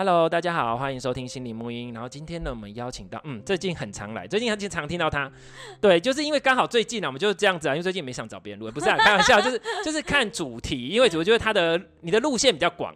Hello，大家好，欢迎收听心理木音。然后今天呢，我们邀请到，嗯，最近很常来，最近很经常听到他。对，就是因为刚好最近呢、啊，我们就是这样子啊，因为最近没想找别人录，不是啊，开玩笑，就是就是看主题，因为我觉得他的你的路线比较广。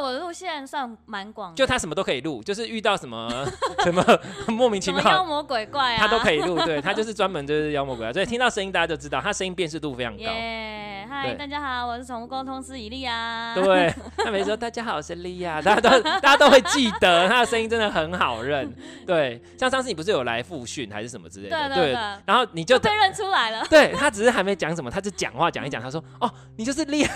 对，我的路线算蛮广，就他什么都可以录，就是遇到什么 什么莫名其妙妖魔鬼怪啊，他都可以录。对，他就是专门就是妖魔鬼怪，所以听到声音大家就知道他声音辨识度非常高。Yeah. 嗨，大家好，我是宠物沟通师伊利亚。对，他没说大家好，我是利亚，大家都大家都会记得他的声音，真的很好认。对，像上次你不是有来复训还是什么之类的？对对对。然后你就被认出来了。对，他只是还没讲什么，他就讲话讲一讲，他说哦，你就是利亚。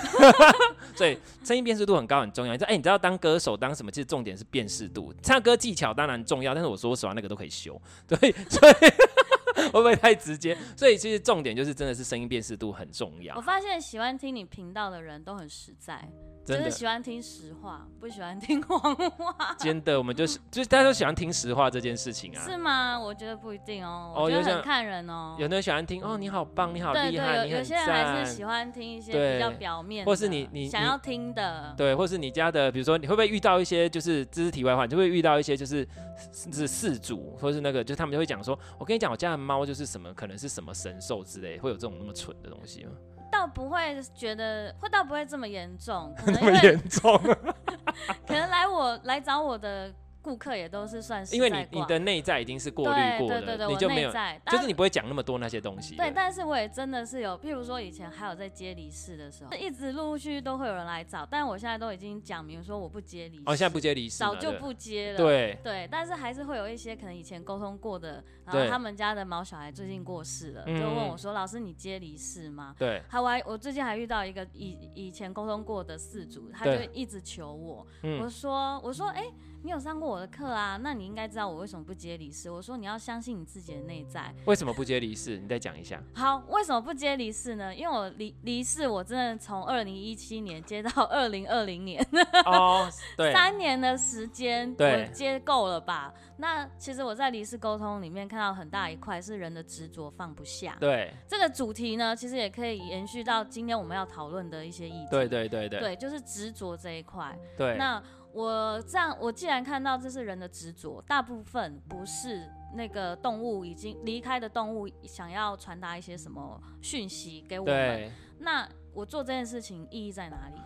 所以声音辨识度很高很重要。你知道当歌手当什么？其实重点是辨识度，唱歌技巧当然重要，但是我说实话，那个都可以修。对，所以。会不会太直接？所以其实重点就是真的是声音辨识度很重要。我发现喜欢听你频道的人都很实在。真的喜欢听实话，不喜欢听谎话。真的，我们就是 就是大家都喜欢听实话这件事情啊。是吗？我觉得不一定哦。我觉得很看人哦。有的人喜欢听哦，你好棒，你好厉害，对对，有，你很赞。有些人还是喜欢听一些比较表面的，或是你你想要听的。对，或是你家的，比如说你会不会遇到一些就是知识题外话，你就会遇到一些就是是事主，或是那个就他们就会讲说，我跟你讲，我家的猫就是什么，可能是什么神兽之类，会有这种那么蠢的东西吗？倒不会觉得，会倒不会这么严重，可能 那么严重，可能来我来找我的。顾客也都是算是，因为你你的内在已经是过滤过的，你就没有，就是你不会讲那么多那些东西。对，但是我也真的是有，譬如说以前还有在接离世的时候，一直陆陆续续都会有人来找，但我现在都已经讲明说我不接离世。哦，现在不接离世，早就不接了。对对，但是还是会有一些可能以前沟通过的，然后他们家的毛小孩最近过世了，就问我说：“老师，你接离世吗？”对。还我还我最近还遇到一个以以前沟通过的四组，他就一直求我，我说我说哎。你有上过我的课啊？那你应该知道我为什么不接离世。我说你要相信你自己的内在。为什么不接离世？你再讲一下。好，为什么不接离世呢？因为我离离世，我真的从二零一七年接到二零二零年。哦，对，三年的时间，我接够了吧？那其实我在离世沟通里面看到很大一块是人的执着放不下。对，这个主题呢，其实也可以延续到今天我们要讨论的一些议题。对对对对，对，就是执着这一块。对，那。我这样，我既然看到这是人的执着，大部分不是那个动物已经离开的动物想要传达一些什么讯息给我们，对那我做这件事情意义在哪里？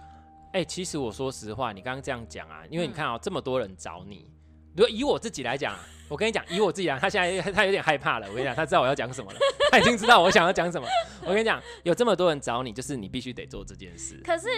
哎、欸，其实我说实话，你刚刚这样讲啊，因为你看啊、喔，嗯、这么多人找你，如果以我自己来讲，我跟你讲，以我自己来，他现在他有点害怕了。我跟你讲，他知道我要讲什么了，他已经知道我想要讲什么。我跟你讲，有这么多人找你，就是你必须得做这件事。可是。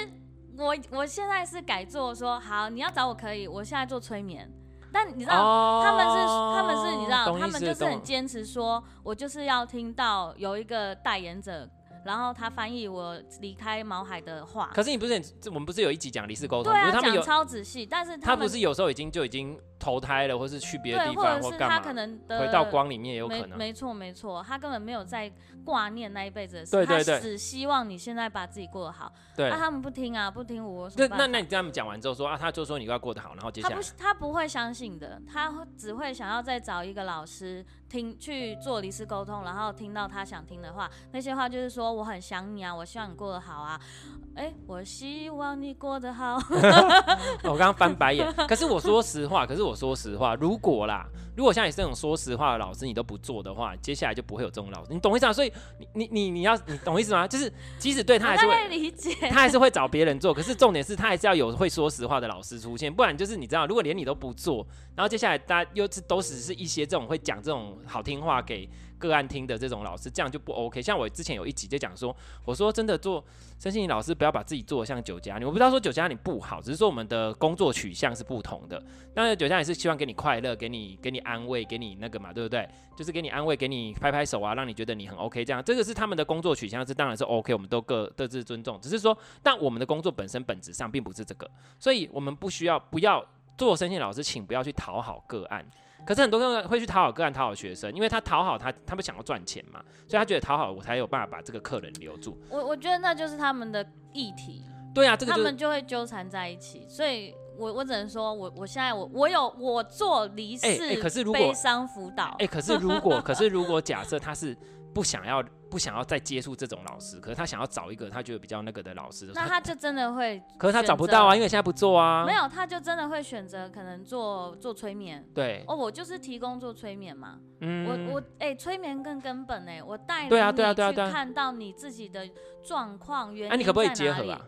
我我现在是改做说好，你要找我可以，我现在做催眠，但你知道、哦、他们是他们是你知道他们就是很坚持说，我就是要听到有一个代言者。然后他翻译我离开毛海的话。可是你不是我们不是有一集讲离世沟通？对啊，讲超仔细，但是他不是有时候已经就已经投胎了，或是去别的地方，或者是他可能回到光里面也有可能。没错没错，他根本没有在挂念那一辈子的事，对对对，他只希望你现在把自己过得好。对，那他们不听啊，不听我。对，那那你跟他们讲完之后说啊，他就说你要过得好，然后接下来他不他不会相信的，他只会想要再找一个老师听去做离世沟通，然后听到他想听的话，那些话就是说我很想你啊。我希望你过得好啊！哎、欸，我希望你过得好。我刚刚翻白眼。可是我说实话，可是我说实话，如果啦，如果像你这种说实话的老师，你都不做的话，接下来就不会有这种老师。你懂意思吗？所以你你你你要你懂意思吗？就是即使对他还是会理解，他还是会找别人做。可是重点是他还是要有会说实话的老师出现，不然就是你知道，如果连你都不做，然后接下来大家又是都只是一些这种会讲这种好听话给个案听的这种老师，这样就不 OK。像我之前有一集就讲说，我说真的做身心灵老师，不要把自己做得像酒家女。我不知道说酒家女不好，只是说我们的工作取向是不同的。当然酒家女是希望给你快乐，给你给你安慰，给你那个嘛，对不对？就是给你安慰，给你拍拍手啊，让你觉得你很 OK。这样这个是他们的工作取向，这当然是 OK，我们都各各自尊重。只是说，但我们的工作本身本质上并不是这个，所以我们不需要不要做身心老师，请不要去讨好个案。可是很多人会去讨好个案、讨好学生，因为他讨好他，他不想要赚钱嘛，所以他觉得讨好我才有办法把这个客人留住。我我觉得那就是他们的议题。对啊，这个、他们就会纠缠在一起。所以我我只能说我我现在我我有我做离世可是如果悲伤辅导。哎，可是如果可是如果假设他是。不想要不想要再接触这种老师，可是他想要找一个他觉得比较那个的老师，那他就真的会，可是他找不到啊，因为现在不做啊。没有，他就真的会选择可能做做催眠。对，哦，我就是提供做催眠嘛。嗯，我我哎、欸，催眠更根本哎，我带对啊对啊对啊对，看到你自己的状况原因。你可不可以结合啊？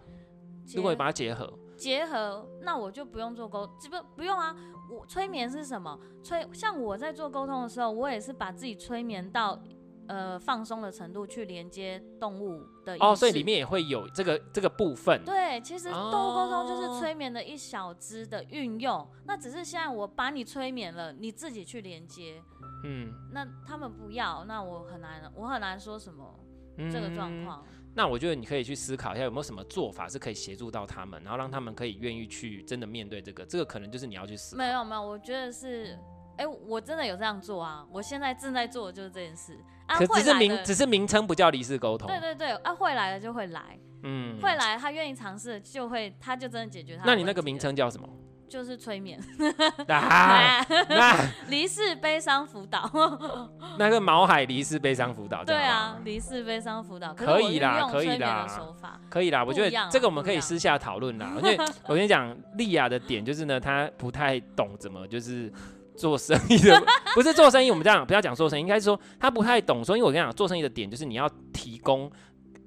如果你把它结合，结合，那我就不用做沟，不不用啊。我催眠是什么？催像我在做沟通的时候，我也是把自己催眠到。呃，放松的程度去连接动物的。哦，所以里面也会有这个这个部分。对，其实动物沟通就是催眠的一小支的运用。哦，那只是现在我把你催眠了，你自己去连接。嗯，那他们不要，那我很难，我很难说什么这个状况。那我觉得你可以去思考一下，有没有什么做法是可以协助到他们，然后让他们可以愿意去真的面对这个。这个可能就是你要去思考。没有没有，我觉得是。哎、欸，我真的有这样做啊！我现在正在做的就是这件事。啊，可只是名，只是名称不叫离世沟通。对对对，啊，会来的就会来，嗯，会来，他愿意尝试就会，他就真的解决他。那你那个名称叫什么？就是催眠。啊，那 离世悲伤辅导。那个毛海离世悲伤辅导。对啊，离世悲伤辅导可以啦，可以啦，可以啦。我觉得这个我们可以私下讨论啦。因为我跟你讲，莉亚的点就是呢，她不太懂怎么就是。做生意的 不是做生意，我们这样不要讲做生意，应该是说他不太懂。所以，我跟你讲，做生意的点就是你要提供。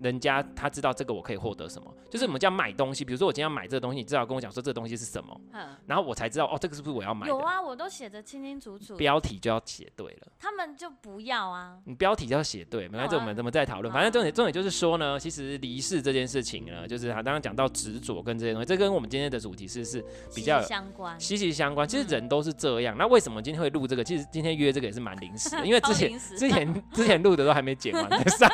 人家他知道这个我可以获得什么，就是我们叫买东西。比如说我今天要买这个东西，你至少跟我讲说这个东西是什么，然后我才知道哦，这个是不是我要买的？有啊，我都写的清清楚楚。标题就要写对了。他们就不要啊。你标题就要写对，没关系，我们怎么再讨论？反正重点重点就是说呢，其实离世这件事情呢，就是他刚刚讲到执着跟这些东西，这跟我们今天的主题是是比较相关，息息相关。其实人都是这样。那为什么今天会录这个？其实今天约这个也是蛮临时的，因为之前 之前之前录的都还没剪完就 上。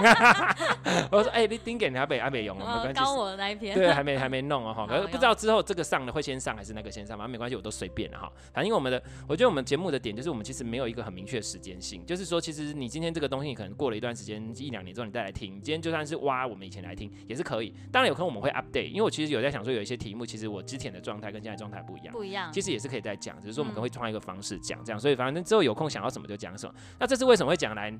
我说哎，你顶给你还没用，没关系。我的那一篇，对，还没还没弄哦 哈。可是不知道之后这个上的会先上还是那个先上嘛？没关系，我都随便了哈。反正因为我们的，我觉得我们节目的点就是我们其实没有一个很明确的时间性，就是说其实你今天这个东西，你可能过了一段时间一两年之后你再来听，今天就算是挖我们以前来听也是可以。当然有可能我们会 update，因为我其实有在想说有一些题目，其实我之前的状态跟现在状态不一样，不一样，其实也是可以再讲，只是说我们可能会换一个方式讲这样。所以反正之后有空想要什么就讲什么。那这次为什么会讲来？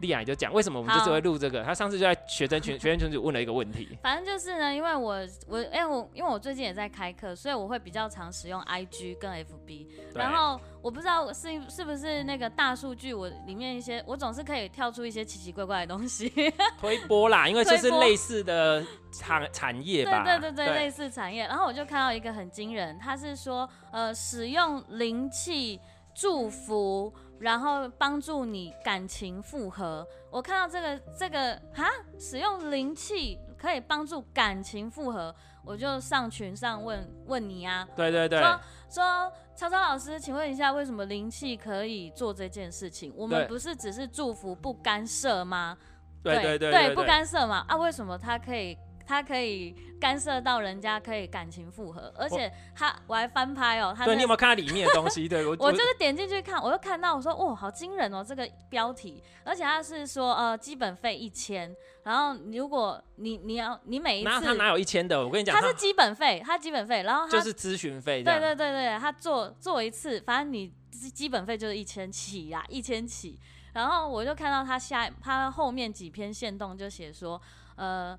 莉亚，你就讲为什么我们这次会录这个？他上次就在学生群、学生群组问了一个问题。反正就是呢，因为我我哎、欸、我因为我最近也在开课，所以我会比较常使用 IG 跟 FB。然后我不知道是是不是那个大数据，我里面一些我总是可以跳出一些奇奇怪怪的东西。推波啦，因为这是类似的产产业吧？对对对对，类似产业。然后我就看到一个很惊人，他是说呃使用灵气祝福。然后帮助你感情复合。我看到这个这个哈，使用灵气可以帮助感情复合，我就上群上问问你啊。对对对。说说曹操老师，请问一下，为什么灵气可以做这件事情？我们不是只是祝福不干涉吗？对对对对，对，对，不干涉嘛。啊，为什么它可以？他可以干涉到人家，可以感情复合，而且他我还翻拍哦、喔。他对，你有没有看到里面的东西？对我，我就是点进去看，我就看到我说，哦，好惊人哦、喔，这个标题，而且他是说，呃，基本费一千，然后如果你你要你每一次，他哪有一千的？我跟你讲，他是基本费，他基本费，然后他就是咨询费，对对对对，他做做一次，反正你基本费就是一千起呀，一千起。然后我就看到他下他后面几篇线动就写说，呃。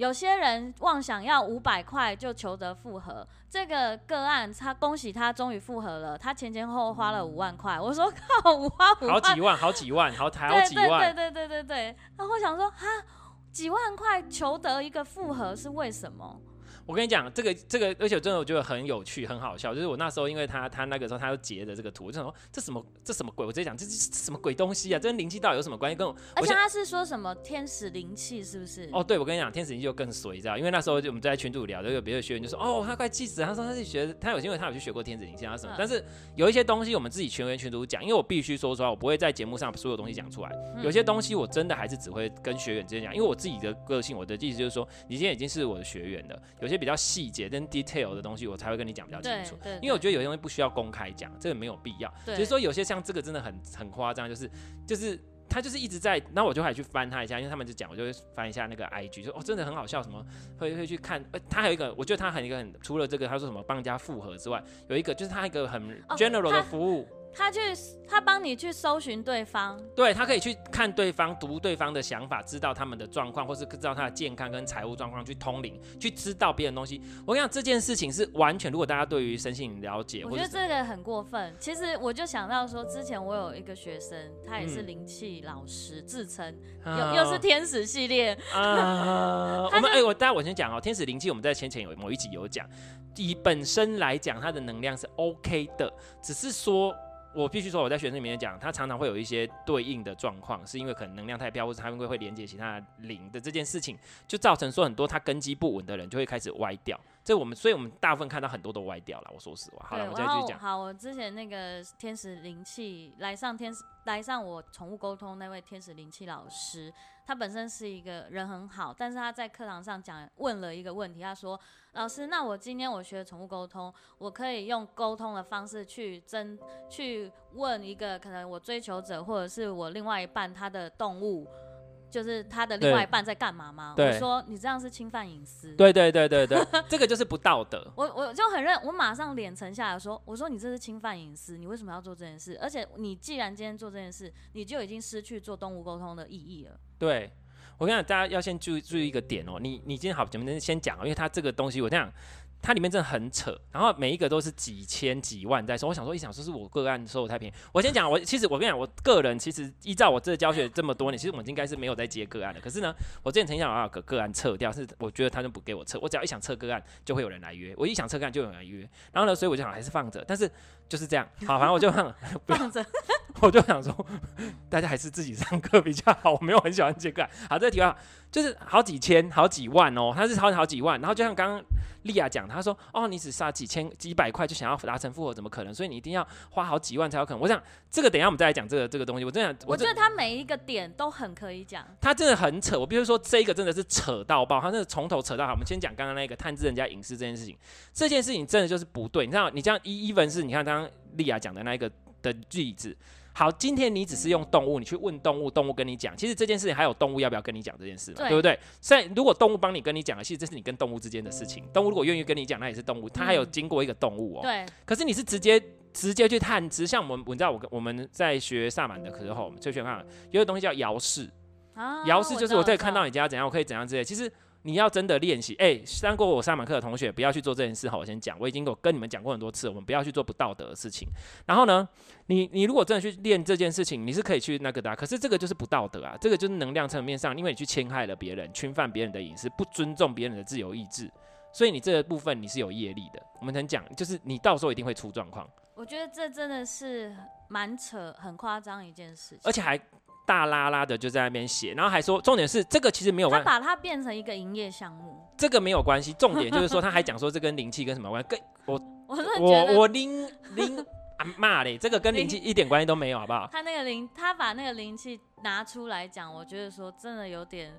有些人妄想要五百块就求得复合，这个个案他恭喜他终于复合了，他前前后后花了五万块。我说靠，五花五万，好几万，好几万，好几万。对对对对对对。然后我想说，哈，几万块求得一个复合是为什么？我跟你讲，这个这个，而且真的我觉得很有趣，很好笑。就是我那时候，因为他他那个时候他又截的这个图，我就想说这什么这什么鬼？我直接讲这是什么鬼东西啊？这跟灵气到底有什么关系？跟我而且他是说什么天使灵气是不是？哦，对，我跟你讲，天使灵气就更衰，知道？因为那时候就我们在群组聊，就有别的学员就说，哦，他快气死了，他说他是学他有因为他有去学过天使灵气啊什么。但是有一些东西我们自己全员群组讲，因为我必须说出来，我不会在节目上所有东西讲出来。有些东西我真的还是只会跟学员之间讲，因为我自己的个性，我的意思就是说，你今天已经是我的学员了，有些比较细节跟。detail 的东西我才会跟你讲比较清楚，因为我觉得有些东西不需要公开讲，这个没有必要。就是说有些像这个真的很很夸张，就是就是他就是一直在，那我就还去翻他一下，因为他们就讲，我就会翻一下那个 IG，就哦，真的很好笑，什么会会去看，呃，他还有一个，我觉得他很一个很，除了这个他说什么帮人家复合之外，有一个就是他一个很 general 的服务。哦他去，他帮你去搜寻对方，对，他可以去看对方，读对方的想法，知道他们的状况，或是知道他的健康跟财务状况，去通灵，去知道别人东西。我跟你讲，这件事情是完全，如果大家对于身心了解，我觉得这个很过分。其实我就想到说，之前我有一个学生，他也是灵气老师，自称、嗯、又又是天使系列。啊、我们哎、欸，我待会我先讲哦，天使灵气，我们在前前有某一集有讲，以本身来讲，它的能量是 OK 的，只是说。我必须说，我在学生里面讲，他常常会有一些对应的状况，是因为可能能量太飘，或者他们会会连接其他灵的这件事情，就造成说很多他根基不稳的人就会开始歪掉。这我们，所以我们大部分看到很多都歪掉了。我说实话，好了，我再继续讲。好，我之前那个天使灵气来上天使来上我宠物沟通那位天使灵气老师，他本身是一个人很好，但是他在课堂上讲问了一个问题，他说：“老师，那我今天我学宠物沟通，我可以用沟通的方式去争去问一个可能我追求者或者是我另外一半他的动物。”就是他的另外一半在干嘛吗？我说你这样是侵犯隐私。对对对对对，这个就是不道德。我我就很认，我马上脸沉下来说，我说你这是侵犯隐私，你为什么要做这件事？而且你既然今天做这件事，你就已经失去做动物沟通的意义了。对，我跟你讲，大家要先注意注意一个点哦。你你今天好，咱们先讲，因为他这个东西我这样。它里面真的很扯，然后每一个都是几千几万在说。我想说，一想说是我个案收我太便宜。我先讲，我其实我跟你讲，我个人其实依照我这教学这么多年，其实我应该是没有在接个案的。可是呢，我之前曾经想把个个案撤掉，是我觉得他就不给我撤。我只要一想撤个案，就会有人来约。我一想撤个案，就有人来约。然后呢，所以我就想还是放着。但是就是这样，好，反正我就 放放着。我就想说，大家还是自己上课比较好。我没有很喜欢这个。好，这个题外话。就是好几千、好几万哦，他是好好几万。然后就像刚刚莉亚讲，他说：“哦，你只杀几千、几百块就想要达成复活，怎么可能？所以你一定要花好几万才有可能。”我想这个等一下我们再来讲这个这个东西。我真想，我觉得他每一个点都很可以讲。他真的很扯，我比如说这个真的是扯到爆，他真的从头扯到好。我们先讲刚刚那个探知人家隐私这件事情，这件事情真的就是不对。你知道，你这样一 even 是你看刚刚莉亚讲的那一个的例子。好，今天你只是用动物，你去问动物，动物跟你讲，其实这件事情还有动物要不要跟你讲这件事嘛，对，对不对？所以如果动物帮你跟你讲了，其实这是你跟动物之间的事情。动物如果愿意跟你讲，那也是动物，它还有经过一个动物哦。对。可是你是直接直接去探知，像我们，我知道我我们在学萨满的时候，我们最喜欢看有个东西叫遥视，遥视就是我可以看到你家怎样，我可以怎样之类。其实。你要真的练习，哎、欸，上过我上满课的同学，不要去做这件事。哈，我先讲，我已经有跟你们讲过很多次，我们不要去做不道德的事情。然后呢，你你如果真的去练这件事情，你是可以去那个的，可是这个就是不道德啊，这个就是能量层面上，因为你去侵害了别人，侵犯别人的隐私，不尊重别人的自由意志，所以你这个部分你是有业力的。我们曾讲，就是你到时候一定会出状况。我觉得这真的是蛮扯、很夸张一件事情，而且还。大拉拉的就在那边写，然后还说重点是这个其实没有关系，他把它变成一个营业项目，这个没有关系。重点就是说他还讲说这跟灵气跟什么关系？跟 我我我我灵灵啊骂嘞，这个跟灵气 一点关系都没有，好不好？他那个灵，他把那个灵气拿出来讲，我觉得说真的有点，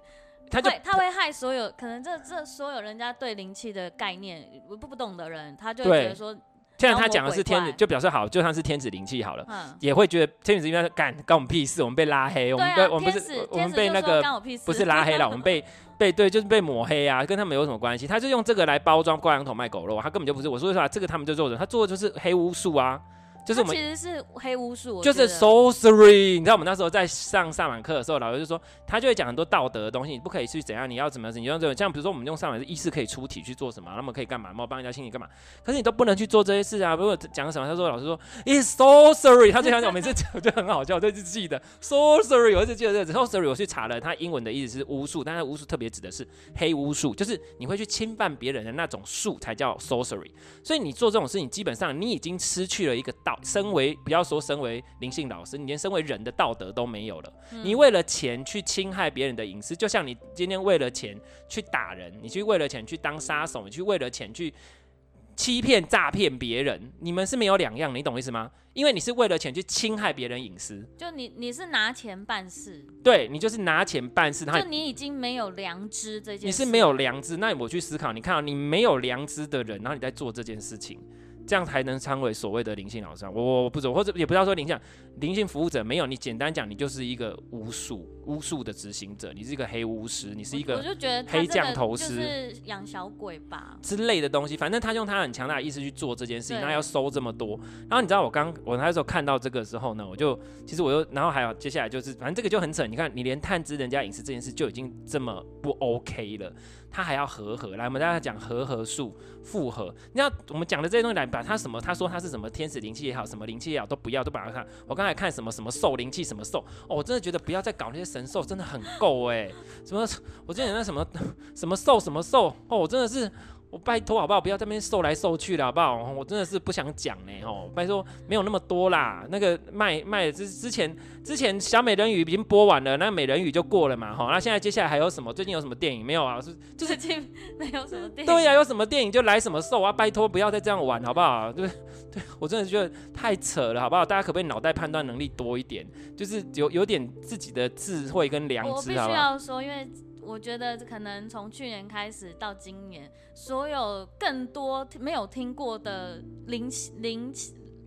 他他会害所有可能这这所有人家对灵气的概念不不懂的人，他就会觉得说。现在他讲的是天子，就表示好，就算是天子灵气好了，嗯、也会觉得天子应该干干我们屁事，我们被拉黑，啊、我们被我们不是我们被那个不是拉黑了，我们被被对就是被抹黑啊，跟他们有什么关系？他就用这个来包装挂羊头卖狗肉，他根本就不是。我说实话，这个他们就做的，他做的就是黑巫术啊。就是我们其实是黑巫术，就是 sorcery。你知道我们那时候在上萨满课的时候，老师就说，他就会讲很多道德的东西，你不可以去怎样，你要怎么样，你要这种。像比如说我们用萨满的意识可以出体去做什么，那么可以干嘛？然后帮人家清理干嘛？可是你都不能去做这些事啊！如果讲什么，他说老师说 it's sorcery，他就想讲，每次讲就很好笑，我就记得 sorcery，我就记得这个 sorcery。我去查了，它英文的意思是巫术，但是巫术特别指的是黑巫术，就是你会去侵犯别人的那种术才叫 sorcery。所以你做这种事情，基本上你已经失去了一个道，身为。不要说身为灵性老师，你连身为人的道德都没有了。嗯、你为了钱去侵害别人的隐私，就像你今天为了钱去打人，你去为了钱去当杀手，你去为了钱去欺骗诈骗别人，你们是没有两样，你懂意思吗？因为你是为了钱去侵害别人隐私，就你你是拿钱办事，对，你就是拿钱办事，就你已经没有良知这件事，你是没有良知。那我去思考，你看到、喔、你没有良知的人，然后你在做这件事情。这样才能称为所谓的灵性老师。我我不走，或者也不要说灵性灵性服务者，没有你简单讲，你就是一个巫术巫术的执行者，你是一个黑巫师，你是一个我就觉得黑降头师，是养小鬼吧之类的东西。反正他用他很强大的意识去做这件事情，那要收这么多。然后你知道我刚我那时候看到这个时候呢，我就其实我又然后还有接下来就是，反正这个就很扯。你看，你连探知人家隐私这件事就已经这么不 OK 了。他还要和合，来，我们大家讲和合术复合。你要我们讲的这些东西来，把他什么？他说他是什么天使灵气也好，什么灵气也好，都不要，都把它看。我刚才看什么什么兽灵气，什么兽哦，我真的觉得不要再搞那些神兽，真的很够哎。什么？我之前那什么什么兽什么兽哦，我真的是。我拜托好不好？不要在那边瘦来瘦去的好不好？我真的是不想讲呢吼。拜托，没有那么多啦。那个卖卖之之前之前小美人鱼已经播完了，那美人鱼就过了嘛吼。那现在接下来还有什么？最近有什么电影没有啊？是就是最近没有什么电影。对呀、啊，有什么电影就来什么瘦啊！拜托不要再这样玩好不好？对对，我真的觉得太扯了好不好？大家可不可以脑袋判断能力多一点？就是有有点自己的智慧跟良知。我必须要说，因为。我觉得可能从去年开始到今年，所有更多没有听过的灵灵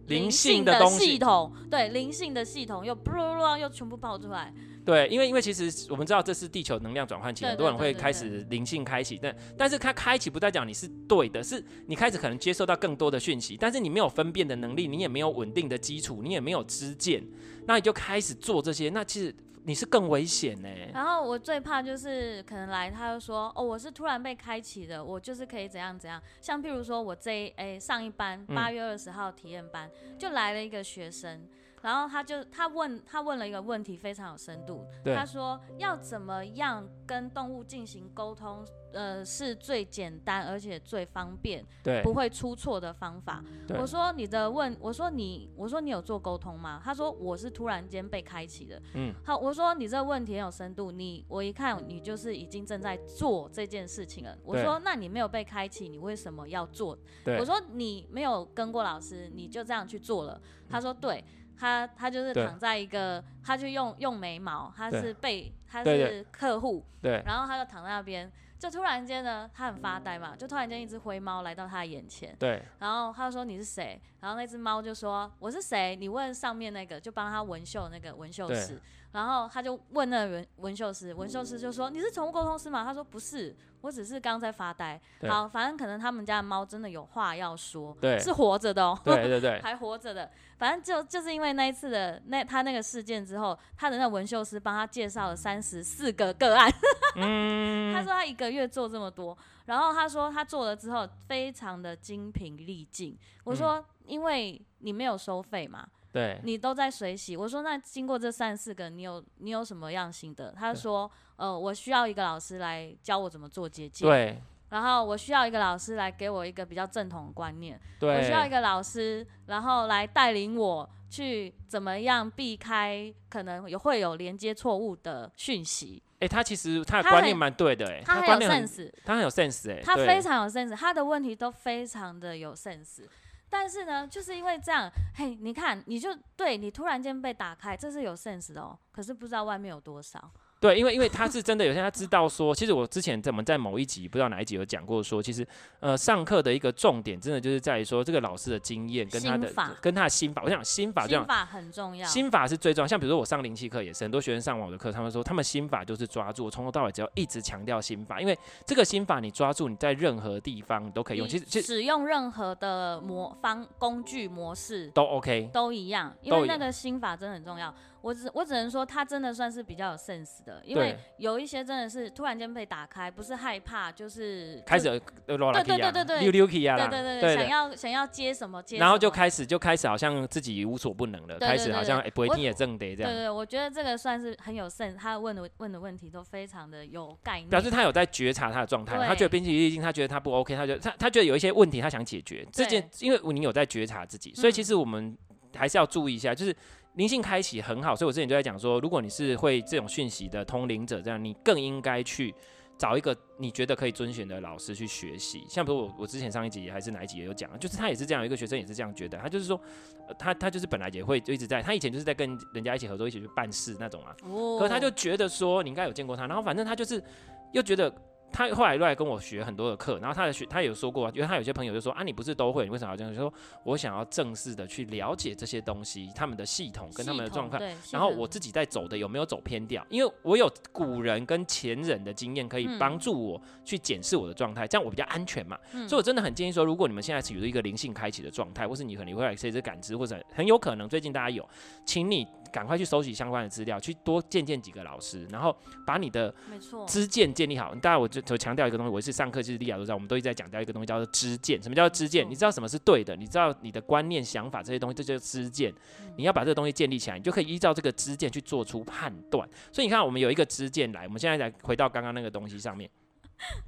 灵性的系统，对灵性的系统又噗噜噜又全部爆出来。对，因为因为其实我们知道这是地球能量转换期，很多人会开始灵性开启，但但是它开启不代表你是对的，是你开始可能接受到更多的讯息，但是你没有分辨的能力，你也没有稳定的基础，你也没有知见，那你就开始做这些，那其实。你是更危险呢。然后我最怕就是可能来，他就说哦，我是突然被开启的，我就是可以怎样怎样。像譬如说我这一诶上一班八月二十号体验班、嗯、就来了一个学生。然后他就他问他问了一个问题，非常有深度。他说要怎么样跟动物进行沟通，呃，是最简单而且最方便，对，不会出错的方法。我说你的问，我说你，我说你有做沟通吗？他说我是突然间被开启的。嗯，好，我说你这个问题很有深度，你我一看你就是已经正在做这件事情了。我说那你没有被开启，你为什么要做？我说你没有跟过老师，你就这样去做了。他说对。他他就是躺在一个，他就用用眉毛，他是被他是客户，对，然后他就躺在那边，就突然间呢，他很发呆嘛，就突然间一只灰猫来到他的眼前，对，然后他就说你是谁？然后那只猫就说我是谁？你问上面那个，就帮他纹绣那个纹绣师。然后他就问那个纹纹绣师，纹绣师就说：“你是宠物沟通师吗？”他说：“不是，我只是刚在发呆。”好，反正可能他们家的猫真的有话要说，对，是活着的哦，对对对，还活着的。反正就就是因为那一次的那他那个事件之后，他的那纹绣师帮他介绍了三十四个个案。嗯，他说他一个月做这么多，然后他说他做了之后非常的精疲力尽。我说：“嗯、因为你没有收费嘛。”对，你都在水洗。我说，那经过这三四个，你有你有什么样心得？他说，呃，我需要一个老师来教我怎么做结界。对。然后我需要一个老师来给我一个比较正统的观念。对。我需要一个老师，然后来带领我去怎么样避开可能有会有连接错误的讯息。哎、欸，他其实他的观念蛮对的、欸，哎，他很有 sense，他很有 sense，哎，他非常有 sense，他的问题都非常的有 sense。但是呢，就是因为这样，嘿，你看，你就对你突然间被打开，这是有 sense 的哦。可是不知道外面有多少。对，因为因为他是真的，有些他知道说，其实我之前在我们在某一集不知道哪一集有讲过说，其实呃上课的一个重点，真的就是在于说这个老师的经验跟他的跟他的心法。我想心法这样，心法很重要，心法是最重要。像比如说我上灵气课也是，很多学生上完我的课，他们说他们心法就是抓住，从头到尾只要一直强调心法，因为这个心法你抓住，你在任何地方你都可以用。其实其实使用任何的模方工具模式都 OK，都一样，因为那个心法真的很重要。我只我只能说，他真的算是比较有 sense 的，因为有一些真的是突然间被打开，不是害怕，就是开始对对对对对对，溜溜起啊，对对对，想要想要接什么接，然后就开始就开始好像自己无所不能了，开始好像不会听也正得这样。对对，我觉得这个算是很有 sense，他问的问的问题都非常的有概念，表示他有在觉察他的状态，他觉得边际力进，他觉得他不 OK，他觉得他他觉得有一些问题他想解决，这件因为你有在觉察自己，所以其实我们还是要注意一下，就是。灵性开启很好，所以我之前就在讲说，如果你是会这种讯息的通灵者，这样你更应该去找一个你觉得可以遵循的老师去学习。像比如我，我之前上一集还是哪一集也有讲，就是他也是这样，一个学生也是这样觉得，他就是说，他他就是本来也会就一直在，他以前就是在跟人家一起合作，一起去办事那种啊。可他就觉得说，你应该有见过他，然后反正他就是又觉得。他后来又来跟我学很多的课，然后他的学他有说过，因为他有些朋友就说啊，你不是都会，你为什么要这样？就说我想要正式的去了解这些东西，他们的系统跟他们的状况，然后我自己在走的有没有走偏掉？因为我有古人跟前人的经验可以帮助我去检视我的状态，这样我比较安全嘛。所以我真的很建议说，如果你们现在处于一个灵性开启的状态，或是你可能会来这些感知，或者很有可能最近大家有，请你。赶快去收集相关的资料，去多见见几个老师，然后把你的知见建立好。当然，我就我强调一个东西，我是上课就是丽雅都知道，我们都一直在讲到一个东西叫做知见。什么叫做知见？你知道什么是对的，你知道你的观念、想法这些东西，这就是知见。你要把这个东西建立起来，你就可以依照这个知见去做出判断。所以你看，我们有一个知见来，我们现在来回到刚刚那个东西上面。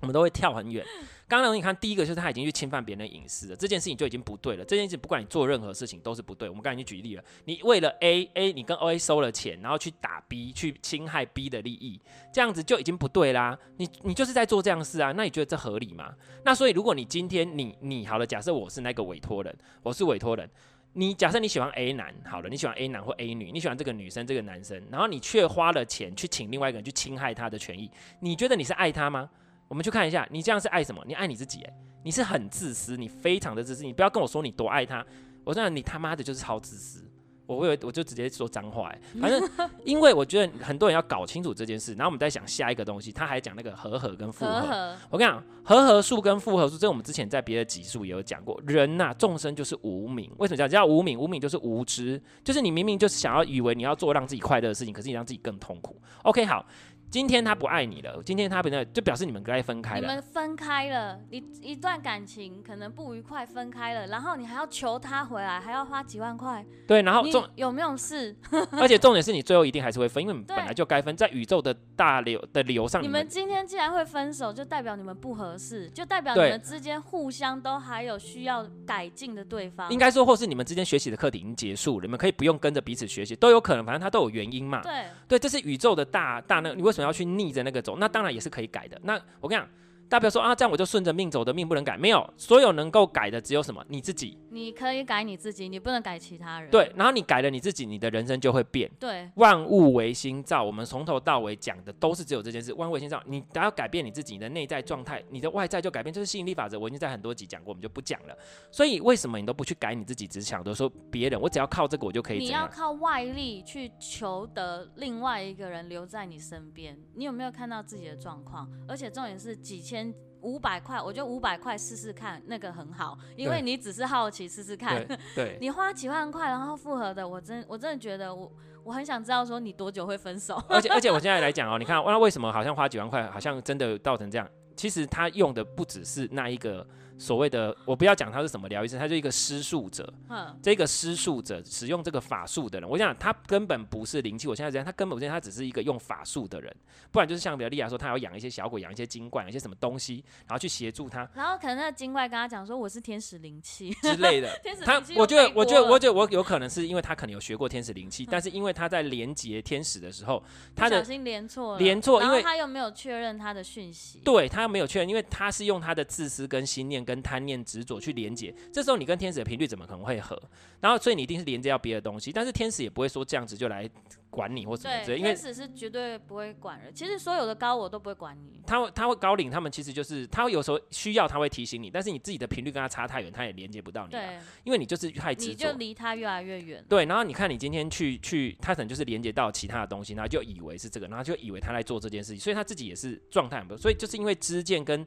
我们都会跳很远。刚刚你看，第一个就是他已经去侵犯别人隐私了，这件事情就已经不对了。这件事情不管你做任何事情都是不对。我们刚才已经举例了，你为了 A，A 你跟 O A 收了钱，然后去打 B，去侵害 B 的利益，这样子就已经不对啦。你你就是在做这样事啊，那你觉得这合理吗？那所以如果你今天你你好了，假设我是那个委托人，我是委托人，你假设你喜欢 A 男，好了，你喜欢 A 男或 A 女，你喜欢这个女生这个男生，然后你却花了钱去请另外一个人去侵害他的权益，你觉得你是爱他吗？我们去看一下，你这样是爱什么？你爱你自己，诶，你是很自私，你非常的自私。你不要跟我说你多爱他，我认为你他妈的就是超自私。我会，我就直接说脏话，诶，反正 因为我觉得很多人要搞清楚这件事，然后我们再想下一个东西，他还讲那个和合跟复合。我跟你讲，和合数跟复合数，这我们之前在别的集数也有讲过。人呐、啊，众生就是无明，为什么叫叫无明？无明就是无知，就是你明明就是想要以为你要做让自己快乐的事情，可是你让自己更痛苦。OK，好。今天他不爱你了，今天他不那就表示你们该分开了。你们分开了，你一段感情可能不愉快，分开了，然后你还要求他回来，还要花几万块。对，然后重有没有事？而且重点是你最后一定还是会分，因为你本来就该分，在宇宙的大流的流上你。你们今天既然会分手，就代表你们不合适，就代表你们之间互相都还有需要改进的对方。应该说，或是你们之间学习的课题已经结束了，你们可以不用跟着彼此学习，都有可能，反正他都有原因嘛。对，对，这是宇宙的大大那，你为什么要去逆着那个走？那当然也是可以改的。那我跟你讲。大不了说啊，这样我就顺着命走的命不能改，没有，所有能够改的只有什么？你自己。你可以改你自己，你不能改其他人。对，然后你改了你自己，你的人生就会变。对，万物唯心造，我们从头到尾讲的都是只有这件事。万物唯心造，你只要改变你自己，你的内在状态，你的外在就改变，就是吸引力法则。我已经在很多集讲过，我们就不讲了。所以为什么你都不去改你自己，只想着说别人，我只要靠这个我就可以？你要靠外力去求得另外一个人留在你身边。你有没有看到自己的状况？而且重点是几千。五百块，我觉得五百块试试看，那个很好，因为你只是好奇试试看。对，对你花几万块，然后复合的，我真我真的觉得我我很想知道说你多久会分手。而且 而且我现在来讲哦，你看那为什么好像花几万块，好像真的造成这样？其实他用的不只是那一个。所谓的，我不要讲他是什么疗愈师，他就一个施术者。嗯，这个施术者使用这个法术的人，我想他根本不是灵气。我现在这样，他根本不是，他只是一个用法术的人。不然就是像比较厉害说，他要养一些小鬼，养一些精怪，养一些什么东西，然后去协助他。然后可能那个精怪跟他讲说：“我是天使灵气之类的。”天使，他我觉得，我觉得，我觉得我有可能是因为他可能有学过天使灵气，嗯，但是因为他在连接天使的时候，他的小心连错了，连错，因为他又没有确认他的讯息。对，他又没有确认，因为他是用他的自私跟心念跟贪念执。着去连接，这时候你跟天使的频率怎么可能会合？然后所以你一定是连接到别的东西，但是天使也不会说这样子就来管你或什么之类，因为天使是绝对不会管人。其实所有的高我都不会管你，他他会高领，他们其实就是他会有时候需要他会提醒你，但是你自己的频率跟他差太远，他也连接不到你。对，因为你就是太执着，你就离他越来越远。对，然后你看你今天去去，他可能就是连接到其他的东西，然后就以为是这个，然后就以为他在做这件事情，所以他自己也是状态很不，所以就是因为知见跟。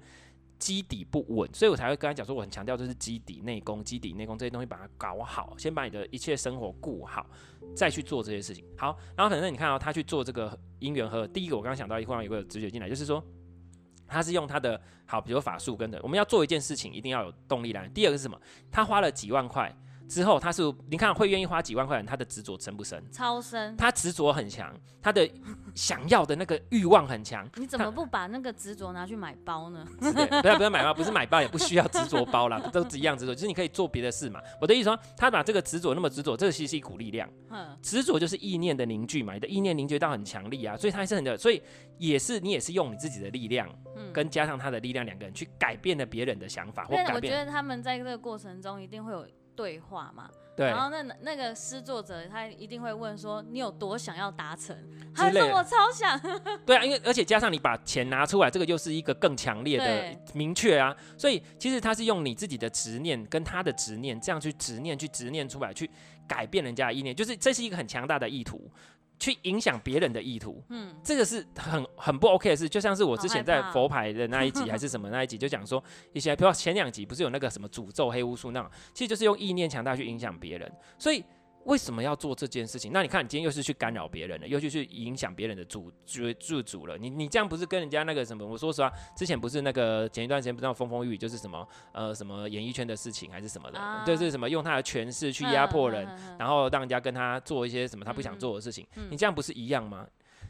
基底不稳，所以我才会跟他讲说，我很强调就是基底内功，基底内功这些东西把它搞好，先把你的一切生活顾好，再去做这些事情。好，然后可能你看到、他去做这个姻缘和第一个，我刚刚想到一块有个直觉进来，就是说他是用他的好，比如法术跟的，我们要做一件事情，一定要有动力来。第二个是什么？他花了几万块。之后，他是你看会愿意花几万块钱，他的执着深不深？超深。他执着很强，他的想要的那个欲望很强。你怎么不把那个执着拿去买包呢？不要不要买包，不是买包，也不需要执着包啦，都一样执着，就是你可以做别的事嘛。我的意思说，他把这个执着那么执着，这个其实是一股力量。嗯。执着就是意念的凝聚嘛，你的意念凝聚到很强力啊，所以他还是很的，所以也是你也是用你自己的力量，嗯，跟加上他的力量，两个人去改变了别人的想法或改变。我觉得他们在这个过程中一定会有。对话嘛。对。然后那那个诗作者他一定会问说：“你有多想要达成？”他说：“我超想。”对啊，因为而且加上你把钱拿出来，这个又是一个更强烈的明确啊。所以其实他是用你自己的执念跟他的执念这样去执念去执念出来，去改变人家的意念，就是这是一个很强大的意图。去影响别人的意图，嗯，这个是很很不 OK 的事，就像是我之前在佛牌的那一集 还是什么那一集，就讲说一些，比如前两集不是有那个什么诅咒黑巫术那种，其实就是用意念强大去影响别人，所以。为什么要做这件事情？那你看，你今天又是去干扰别人了，又去去影响别人的主主主主了。你你这样不是跟人家那个什么？我说实话，之前不是那个前一段时间不知道风风雨雨，就是什么呃什么演艺圈的事情还是什么的，啊、就是什么用他的权势去压迫人，然后让人家跟他做一些什么他不想做的事情。嗯、你这样不是一样吗？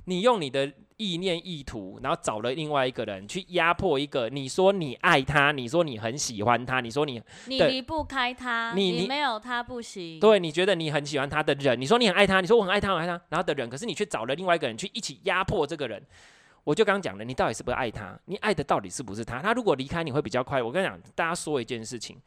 你用你的意念意图，然后找了另外一个人去压迫一个，你说你爱他，你说你很喜欢他，你说你你离不开他，你你没有他不行。对，你觉得你很喜欢他的人，你说你很爱他，你说我很爱他，我爱他，然后的人，可是你却找了另外一个人去一起压迫这个人。我就刚刚讲了，你到底是不是爱他？你爱的到底是不是他？他如果离开你会比较快。我跟你讲，大家说一件事情。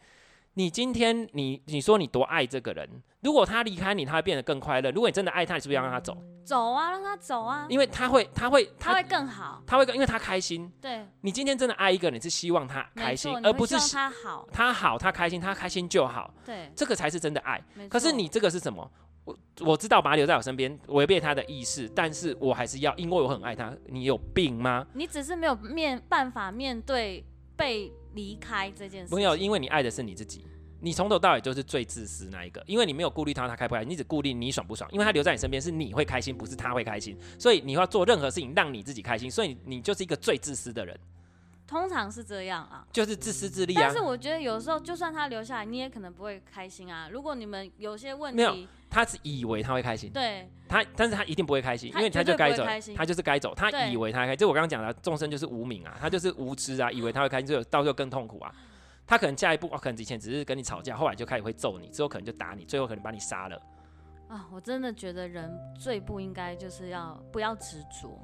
你今天你你说你多爱这个人，如果他离开你，他会变得更快乐。如果你真的爱他，你是不是要让他走？走啊，让他走啊，因为他会，他会，他，他会更好，他会更，因为他开心。对，你今天真的爱一个人，你是希望他开心，而不是他好，他好，他开心，他开心就好。对，这个才是真的爱。可是你这个是什么？我我知道把他留在我身边，违背他的意识，但是我还是要，因为我很爱他。你有病吗？你只是没有面办法面对被离开这件事。没有，因为你爱的是你自己。你从头到尾就是最自私那一个，因为你没有顾虑他他开不开心，你只顾虑你爽不爽。因为他留在你身边是你会开心，不是他会开心，所以你要做任何事情让你自己开心，所以你就是一个最自私的人。通常是这样啊，就是自私自利啊。但是我觉得有时候就算他留下来，你也可能不会开心啊。如果你们有些问题，没有，他是以为他会开心，对，他，但是他一定不会开心，因为他就该走，他就是该走，他以为他开心，就我刚刚讲的，众生就是无明啊，他就是无知啊，以为他会开心，就到时候更痛苦啊。他可能下一步，哦，可能以前只是跟你吵架，后来就开始会揍你，之后可能就打你，最后可能把你杀了。啊，我真的觉得人最不应该就是要不要执着。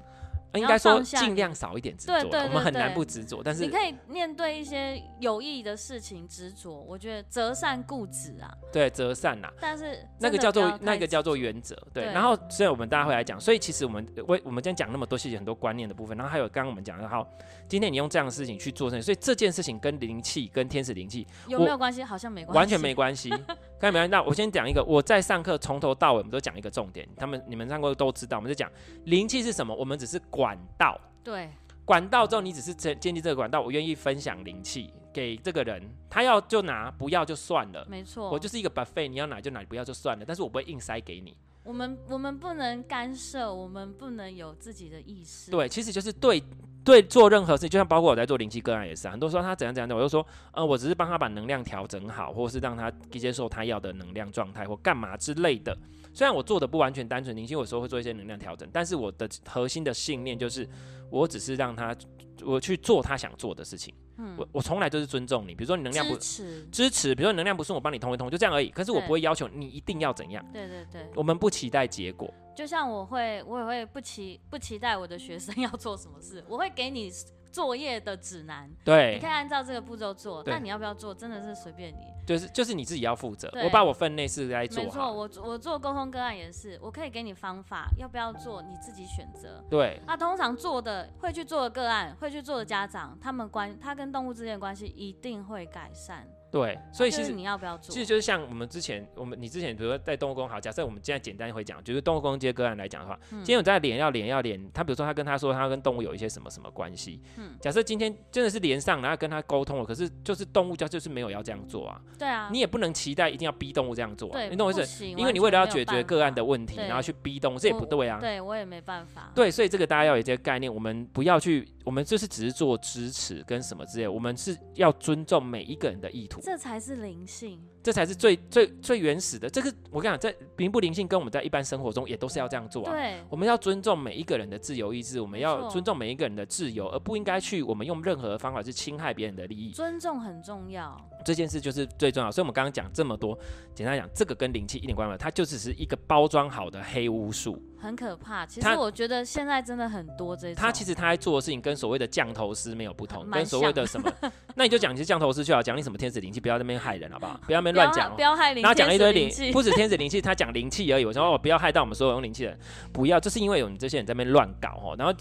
应该说尽量少一点执着，我们很难不执着。但是你可以面对一些有意义的事情执着，我觉得择善固执啊。对，择善呐。但是那个叫做那个叫做原则。对。然后，所以我们大家会来讲，所以其实我们我我们今天讲那么多细节、很多观念的部分，然后还有刚刚我们讲的，好，今天你用这样的事情去做，所以这件事情跟灵气、跟天使灵气有没有关系？好像没关系，完全没关系。看没关系。那我先讲一个，我在上课从头到尾我们都讲一个重点，他们你们上课都知道，我们就讲灵气是什么？我们只是管道。对，管道之后，你只是建建立这个管道，我愿意分享灵气给这个人，他要就拿，不要就算了。没错，我就是一个 buffet，你要拿就拿，不要就算了。但是我不会硬塞给你。我们我们不能干涉，我们不能有自己的意识。对，其实就是对对做任何事情，就像包括我在做灵气个案也是啊，很多时候他怎样怎样的，我就说，呃，我只是帮他把能量调整好，或是让他接受他要的能量状态或干嘛之类的。虽然我做的不完全单纯，灵气有时候会做一些能量调整，但是我的核心的信念就是。我只是让他，我去做他想做的事情。嗯，我我从来就是尊重你。比如说你能量不支持，支持，比如说你能量不顺，我帮你通一通，就这样而已。可是我不会要求你一定要怎样。对对对，我们不期待结果。就像我会，我也会不期不期待我的学生 要做什么事，我会给你作业的指南。对，你可以按照这个步骤做，但你要不要做，真的是随便你。就是就是你自己要负责，我把我分内事来做。没错，我我做沟通个案也是，我可以给你方法，要不要做你自己选择。对，那通常做的会去做的个案，会去做的家长，他们关他跟动物之间的关系一定会改善。对，所以其实你要不要做？其实就是像我们之前，我们你之前比如说在动物工，好，假设我们现在简单会讲，就是动物工接个案来讲的话，嗯、今天我在连要连要连，他比如说他跟他说他跟动物有一些什么什么关系，嗯，假设今天真的是连上，然后跟他沟通了，可是就是动物家就是没有要这样做啊，对啊，你也不能期待一定要逼动物这样做，你懂我意思？因为你为了要解决个案的问题，然后去逼动物，这也不对啊，对我也没办法，对，所以这个大家要有这个概念，我们不要去。我们就是只是做支持跟什么之类，我们是要尊重每一个人的意图，这才是灵性，这才是最最最原始的。这个我跟你讲，在灵不灵性跟我们在一般生活中也都是要这样做啊。对，我们要尊重每一个人的自由意志，我们要尊重每一个人的自由，而不应该去我们用任何方法去侵害别人的利益。尊重很重要，这件事就是最重要。所以，我们刚刚讲这么多，简单讲，这个跟灵气一点关系没有，它就只是一个包装好的黑巫术。很可怕，其实我觉得现在真的很多这种。他其实他在做的事情跟所谓的降头师没有不同，跟所谓的什么，那你就讲你是降头师就好，讲你什么天使灵气，不要在那边害人好不好？不要在那边乱讲，不要害灵，然后讲了一堆灵，不止天使灵气，他讲灵气而已。我说哦，不要害到我们所有用灵气的人，不要，就是因为有你这些人在那边乱搞哦，然后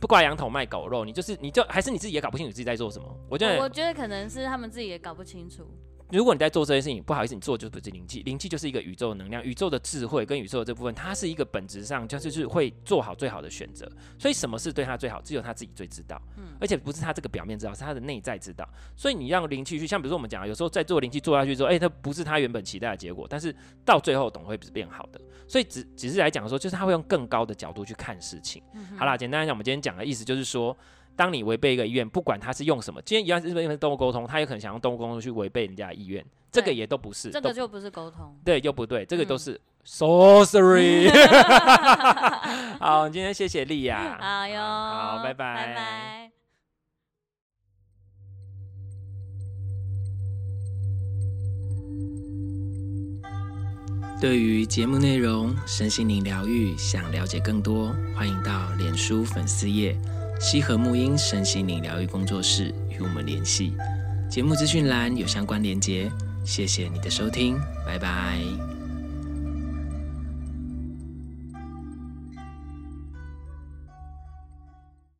不挂羊头卖狗肉，你就是你就还是你自己也搞不清楚自己在做什么。我觉得，我觉得可能是他们自己也搞不清楚。如果你在做这些事情，不好意思，你做的就是不是灵气，灵气就是一个宇宙的能量，宇宙的智慧跟宇宙的这部分，它是一个本质上就是是会做好最好的选择。所以什么是对他最好，只有他自己最知道。嗯，而且不是他这个表面知道，是他的内在知道。所以你让灵气去，像比如说我们讲，有时候在做灵气做下去之后，哎、欸，它不是他原本期待的结果，但是到最后总会是变好的。所以只只是来讲说，就是他会用更高的角度去看事情。嗯、好啦，简单来讲，我们今天讲的意思就是说。当你违背一个意愿，不管他是用什么，今天一样是因为动物沟通，他有可能想用动物沟通去违背人家的意愿，这个也都不是，这个就不是沟通，对，又不对，这个都是 sorcery。好，今天谢谢莉亚，好哟，好，拜拜，拜拜。对于节目内容、身心灵疗愈，想了解更多，欢迎到脸书粉丝页。西和沐音身心灵疗愈工作室与我们联系，节目资讯栏有相关连接。谢谢你的收听，拜拜。